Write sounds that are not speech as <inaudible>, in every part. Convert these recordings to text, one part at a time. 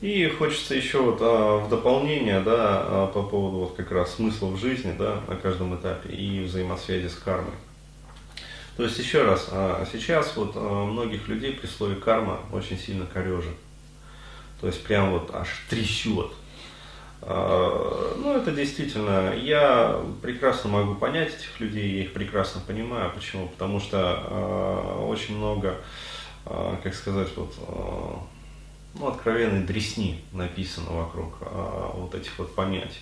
И хочется еще вот а, в дополнение, да, а, по поводу вот как раз смысла в жизни, да, на каждом этапе и взаимосвязи с кармой. То есть еще раз, а, сейчас вот а, многих людей при слове карма очень сильно корежит. То есть прям вот аж трясет. А, ну, это действительно, я прекрасно могу понять этих людей, я их прекрасно понимаю. Почему? Потому что а, очень много, а, как сказать, вот, ну, откровенной дресни написано вокруг вот этих вот понятий.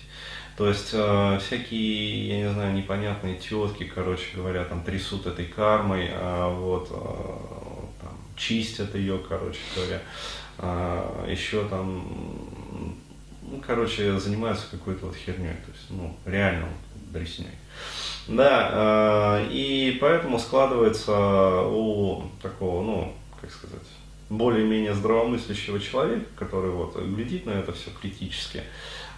То есть э, всякие, я не знаю, непонятные тетки, короче говоря, там трясут этой кармой, а вот э, там, чистят ее, короче говоря, а, еще там ну, короче, занимаются какой-то вот херней, то есть, ну, реально вот, дресней. Да, э, и поэтому складывается у такого, ну, как сказать, более-менее здравомыслящего человека, который вот глядит на это все критически,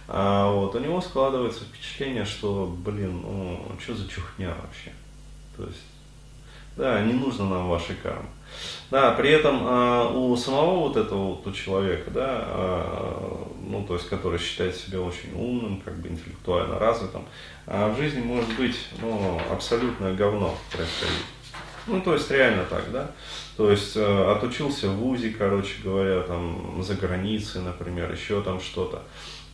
а вот у него складывается впечатление, что, блин, ну, что за чухня вообще? То есть, да, не нужно нам вашей кармы. Да, при этом э, у самого вот этого вот у человека, да, э, ну, то есть, который считает себя очень умным, как бы интеллектуально развитым, э, в жизни может быть, ну, абсолютное говно происходить. Ну, то есть, реально так, да. То есть, э, отучился в ВУЗе, короче говоря, там, за границей, например, еще там что-то.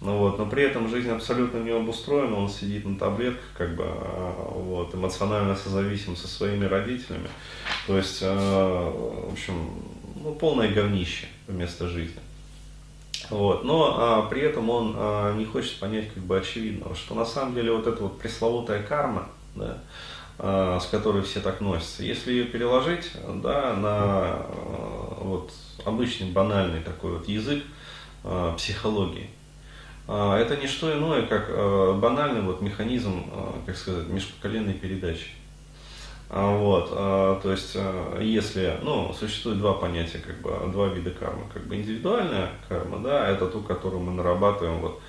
Ну вот, но при этом жизнь абсолютно не обустроена, он сидит на таблетках, как бы, а, вот, эмоционально созависим со своими родителями. То есть, а, в общем, ну, полное говнище вместо жизни. Вот. Но а, при этом он а, не хочет понять как бы очевидного, что на самом деле вот эта вот пресловутая карма, да, с которой все так носятся, если ее переложить да, на а, вот, обычный банальный такой вот язык а, психологии, а, это не что иное, как а, банальный вот механизм, а, как сказать, межпоколенной передачи. Вот, то есть, если, ну, существует два понятия, как бы, два вида кармы, как бы индивидуальная карма, да, это ту, которую мы нарабатываем вот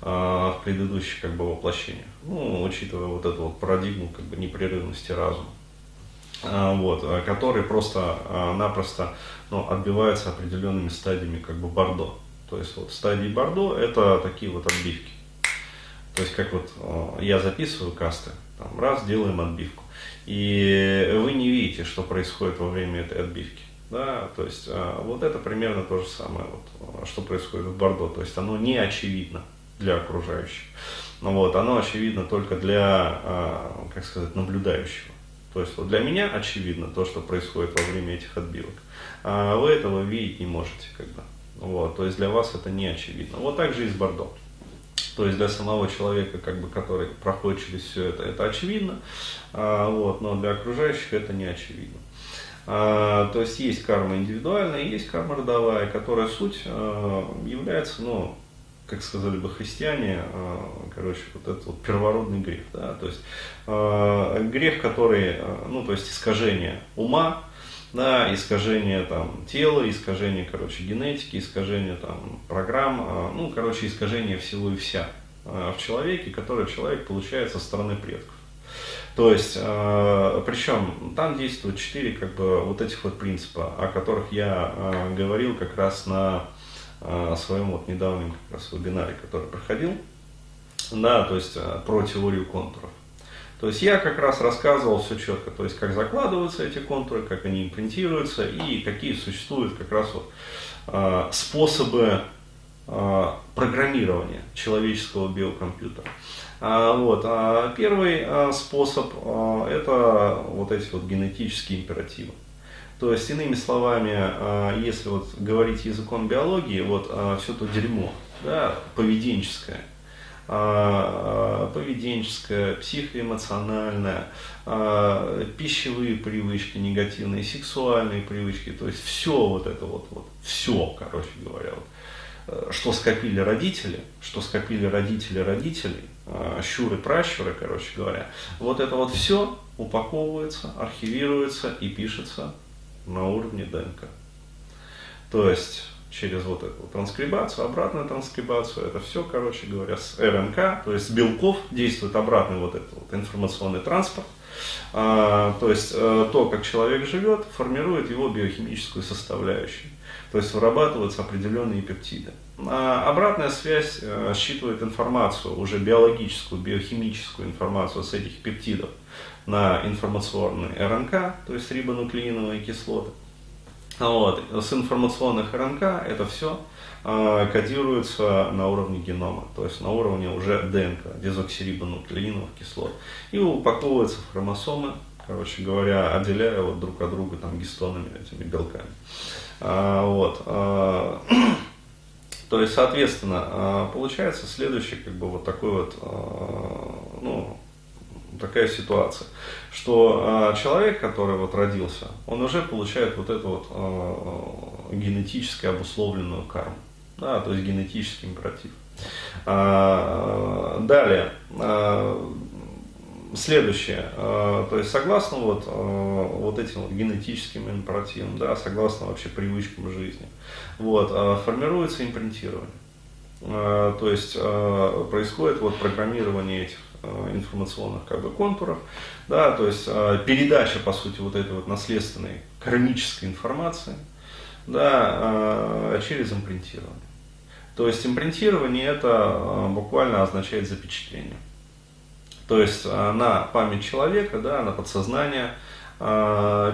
в предыдущих, как бы, воплощениях, ну, учитывая вот эту вот парадигму, как бы, непрерывности разума, вот, который просто-напросто, ну, отбивается определенными стадиями, как бы, бордо, то есть вот стадии Бордо это такие вот отбивки. То есть как вот я записываю касты, там раз делаем отбивку. И вы не видите, что происходит во время этой отбивки. Да, то есть вот это примерно то же самое, вот, что происходит в Бордо. То есть оно не очевидно для окружающих. Но вот оно очевидно только для, как сказать, наблюдающего. То есть вот для меня очевидно то, что происходит во время этих отбивок. А вы этого видеть не можете, как бы. Вот, то есть для вас это не очевидно. Вот так же и с Бордо. То есть для самого человека, как бы, который проходит через все это, это очевидно, а, вот, но для окружающих это не очевидно. А, то есть есть карма индивидуальная, есть карма родовая, которая суть а, является, ну, как сказали бы христиане, а, короче, вот этот вот первородный грех, да, то есть а, грех, который, а, ну, то есть искажение ума, да, искажение там тела, искажение, короче, генетики, искажение там программ, ну, короче, искажение всего и вся в человеке, которое человек получает со стороны предков. То есть, причем там действуют четыре как бы вот этих вот принципа, о которых я говорил как раз на своем вот недавнем как раз вебинаре, который проходил, да, то есть про теорию контуров. То есть я как раз рассказывал все четко, то есть как закладываются эти контуры, как они импринтируются и какие существуют как раз вот э, способы э, программирования человеческого биокомпьютера. А, вот, а первый способ это вот эти вот генетические императивы. То есть, иными словами, а, если вот говорить языком биологии, вот а, все то дерьмо, да, поведенческое, а, поведенческая, психоэмоциональная, а, пищевые привычки негативные, сексуальные привычки, то есть все вот это вот, вот все, короче говоря, вот, что скопили родители, что скопили родители родителей, щуры, пращуры, короче говоря, вот это вот все упаковывается, архивируется и пишется на уровне ДНК. То есть через вот эту транскрибацию, обратную транскрибацию, это все, короче говоря, с РНК, то есть с белков действует обратный вот этот вот информационный транспорт, а, то есть э, то, как человек живет, формирует его биохимическую составляющую, то есть вырабатываются определенные пептиды. А обратная связь э, считывает информацию, уже биологическую, биохимическую информацию с этих пептидов на информационный РНК, то есть рибонуклеиновые кислоты. Вот. С информационных РНК это все э, кодируется на уровне генома, то есть на уровне уже ДНК, дезоксирибонуклеиновых кислот, и упаковывается в хромосомы, короче говоря, отделяя вот друг от друга там гистонами, этими белками. А, вот. А, <clears throat> то есть, соответственно, а, получается следующий, как бы вот такой вот, а, ну, такая ситуация, что э, человек, который вот родился, он уже получает вот эту вот э, генетически обусловленную карму, да, то есть генетический императив. А, далее, а, следующее, а, то есть согласно вот, а, вот этим вот генетическим императивам, да, согласно вообще привычкам жизни, вот, а, формируется импринтирование. А, то есть а, происходит вот программирование этих Э, информационных как бы, контуров, да, то есть э, передача, по сути, вот этой вот наследственной кармической информации, да, э, через импринтирование. То есть импринтирование это буквально означает запечатление. То есть на память человека, да, на подсознание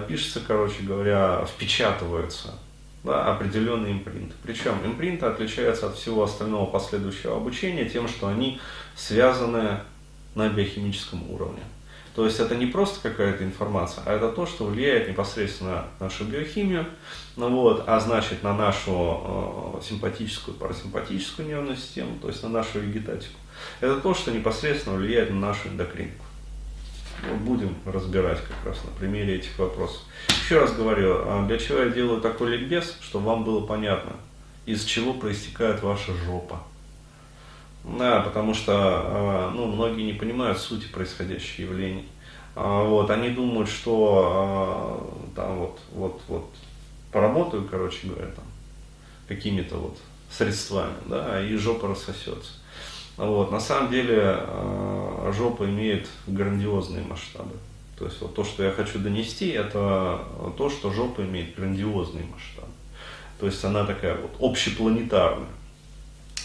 пишется, короче говоря, впечатывается да, определенные импринты. Причем импринты отличаются от всего остального последующего обучения тем, что они связаны на биохимическом уровне. То есть это не просто какая-то информация, а это то, что влияет непосредственно на нашу биохимию, ну вот, а значит на нашу э, симпатическую, парасимпатическую нервную систему, то есть на нашу вегетатику. Это то, что непосредственно влияет на нашу эндокринку. Будем разбирать как раз на примере этих вопросов. Еще раз говорю, а для чего я делаю такой ликбез, чтобы вам было понятно, из чего проистекает ваша жопа. Да, потому что а, ну, многие не понимают сути происходящих явлений. А, вот, они думают, что там вот, вот, вот поработаю, короче говоря, там, какими-то вот средствами, да, и жопа рассосется. Вот, на самом деле жопа имеет грандиозные масштабы. То есть вот то, что я хочу донести, это то, что жопа имеет грандиозные масштабы. То есть она такая вот общепланетарная.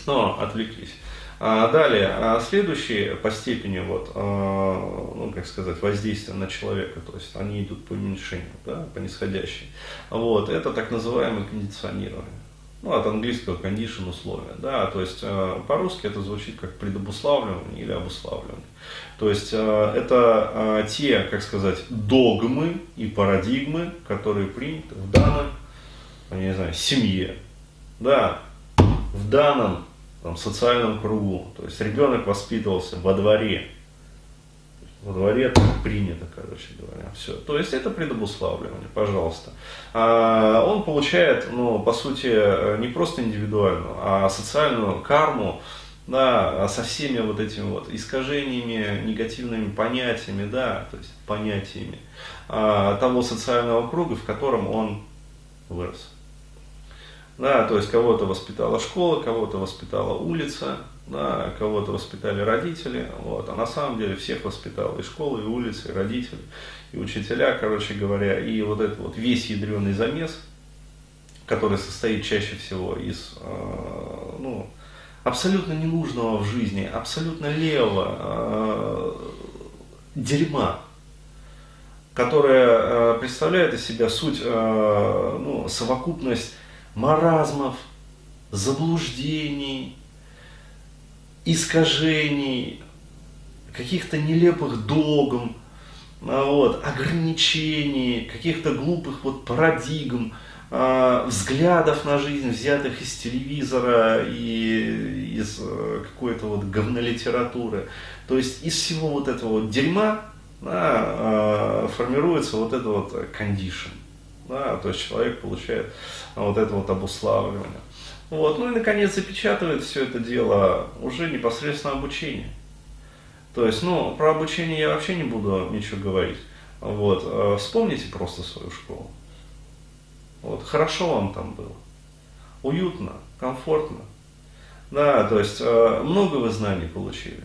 Но отвлеклись. А далее, а следующие по степени вот, а, ну, как сказать, воздействия на человека, то есть они идут по уменьшению, да, по нисходящей. Вот, это так называемое кондиционирование. Ну, от английского condition условия, да, то есть э, по-русски это звучит как предобуславливание или обуславливание. То есть э, это э, те, как сказать, догмы и парадигмы, которые приняты в данной, не знаю, семье, да, в данном там, социальном кругу. То есть ребенок воспитывался во дворе. Во дворе принято, короче говоря. Все. То есть это предобуславливание, пожалуйста. А он получает, ну, по сути, не просто индивидуальную, а социальную карму, да, со всеми вот этими вот искажениями, негативными понятиями, да, то есть понятиями а, того социального круга, в котором он вырос. Да, то есть кого-то воспитала школа, кого-то воспитала улица, да, кого-то воспитали родители, вот, а на самом деле всех воспитала и школа, и улица, и родители, и учителя, короче говоря, и вот этот вот весь ядреный замес, который состоит чаще всего из, э, ну, абсолютно ненужного в жизни, абсолютно левого э, дерьма, которое э, представляет из себя суть, э, ну, совокупность маразмов, заблуждений, искажений, каких-то нелепых догм, а, вот, ограничений, каких-то глупых вот парадигм, э, взглядов на жизнь, взятых из телевизора и из э, какой-то вот говнолитературы. То есть из всего вот этого вот дерьма да, э, формируется вот это вот condition. Да, то есть человек получает вот это вот обуславливание. Вот. Ну и наконец запечатывает все это дело уже непосредственно обучение. То есть, ну, про обучение я вообще не буду ничего говорить. Вот. Э, вспомните просто свою школу. Вот. Хорошо вам там было. уютно, комфортно. Да, то есть э, много вы знаний получили.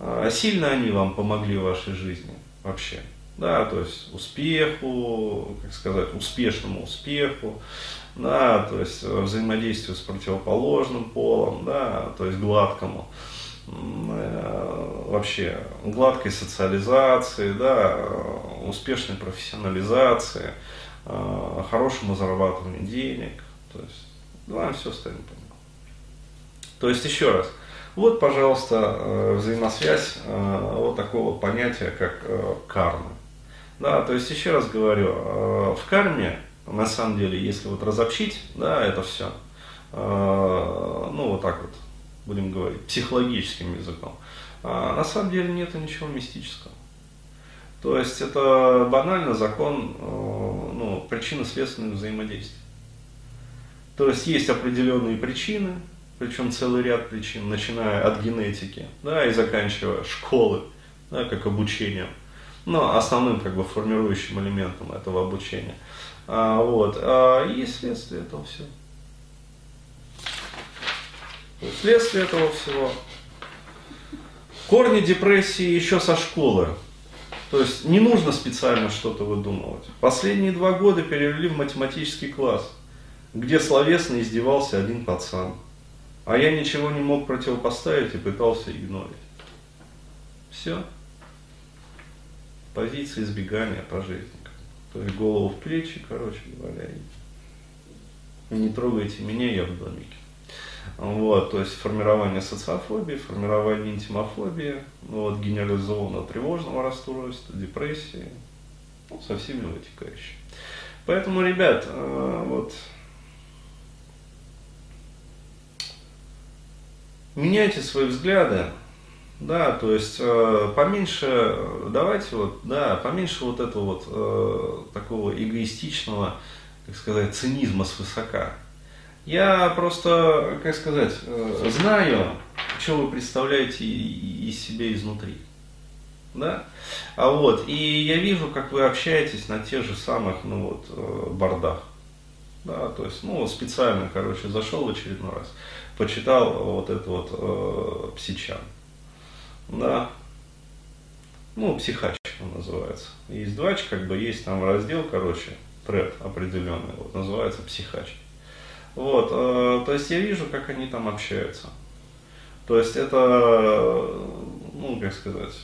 Э, сильно они вам помогли в вашей жизни вообще. Да, то есть успеху, как сказать, успешному успеху, да, то есть взаимодействию с противоположным полом, да, то есть гладкому вообще гладкой социализации, да, успешной профессионализации, хорошему зарабатыванию денег, то есть вам все станет понятно. То есть еще раз, вот, пожалуйста, э, взаимосвязь э, вот такого понятия, как э, карма. Да, то есть еще раз говорю, в карме, на самом деле, если вот разобщить, да, это все, ну вот так вот, будем говорить, психологическим языком, на самом деле нет ничего мистического. То есть это банально закон ну, причинно-следственных взаимодействий. То есть есть определенные причины, причем целый ряд причин, начиная от генетики, да, и заканчивая школы, да, как обучением. Но основным как бы формирующим элементом этого обучения. А, вот, а, и следствие этого всего. Следствие этого всего. Корни депрессии еще со школы. То есть не нужно специально что-то выдумывать. Последние два года перевели в математический класс, где словесно издевался один пацан. А я ничего не мог противопоставить и пытался игнорить. Все. Позиция избегания по жизни. То есть голову в плечи, короче говоря. И не трогайте меня, я в домике. Вот, то есть формирование социофобии, формирование интимофобии, ну, вот, генерализованного тревожного расстройства, депрессии, ну, со всеми вытекающими. Поэтому, ребят, э, вот меняйте свои взгляды, да, то есть э, поменьше, давайте вот, да, поменьше вот этого вот э, такого эгоистичного, как сказать, цинизма свысока. Я просто, как сказать, э, знаю, что вы представляете из себя изнутри. Да? А вот, и я вижу, как вы общаетесь на тех же самых, ну вот, э, бордах. Да, то есть, ну, специально, короче, зашел в очередной раз почитал вот это вот э, псичан. Да. Ну, психач он называется. Есть двач, как бы есть там раздел, короче, тред определенный, вот, называется психач. Вот, э, то есть я вижу, как они там общаются. То есть это, ну, как сказать,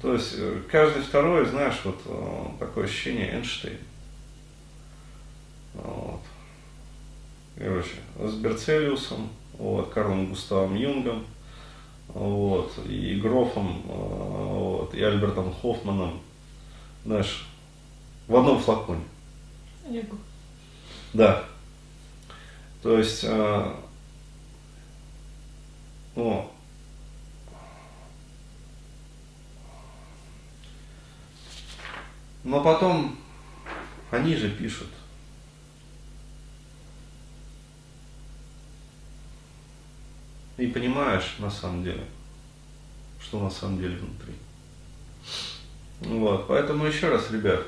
то есть э, каждый второй, знаешь, вот э, такое ощущение Эйнштейн. Вот короче, с Берцелиусом, вот, Карлом Густавом Юнгом, вот, и Грофом, э, вот, и Альбертом Хоффманом, знаешь, в одном флаконе. Да. То есть, э, ну, но потом они же пишут, и понимаешь на самом деле, что на самом деле внутри. Вот, поэтому еще раз, ребят,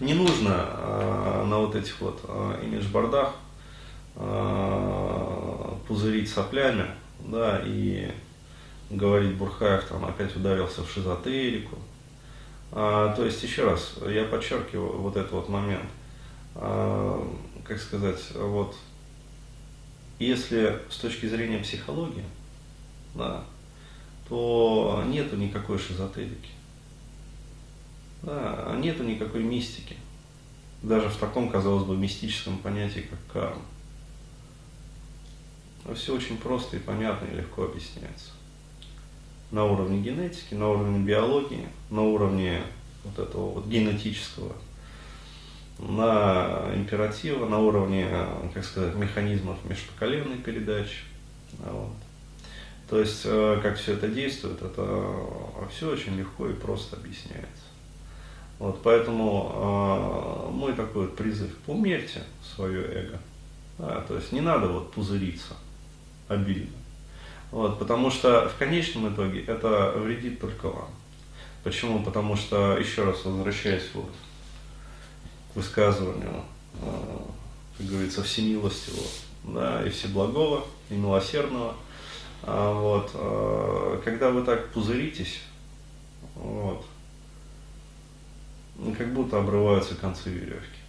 не нужно а, на вот этих вот а, имидж-бордах а, пузырить соплями, да, и говорить Бурхаев там опять ударился в шизотерику. А, то есть, еще раз, я подчеркиваю вот этот вот момент. А, как сказать, вот если с точки зрения психологии, да, то нету никакой шизотерики. Да, нету никакой мистики. Даже в таком, казалось бы, мистическом понятии, как карма. Но все очень просто и понятно и легко объясняется. На уровне генетики, на уровне биологии, на уровне вот этого вот генетического на императива, на уровне, как сказать, механизмов межпоколенной передачи. Вот. То есть, э, как все это действует, это все очень легко и просто объясняется. Вот, поэтому э, мой такой вот призыв, умерьте свое эго. Да, то есть не надо вот пузыриться обильно. Вот, потому что в конечном итоге это вредит только вам. Почему? Потому что, еще раз возвращаясь вот высказыванию как говорится, всемилостивого, да, и всеблагого, и милосердного. А, вот, а, когда вы так пузыритесь, вот, ну, как будто обрываются концы веревки.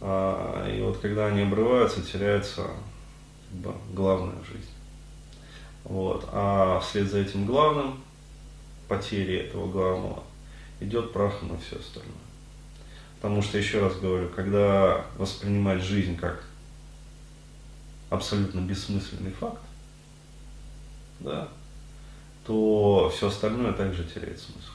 А, и вот когда они обрываются, теряется как бы, главная в жизни. Вот. А вслед за этим главным, потери этого главного, идет прах на все остальное. Потому что, еще раз говорю, когда воспринимать жизнь как абсолютно бессмысленный факт, да, то все остальное также теряет смысл.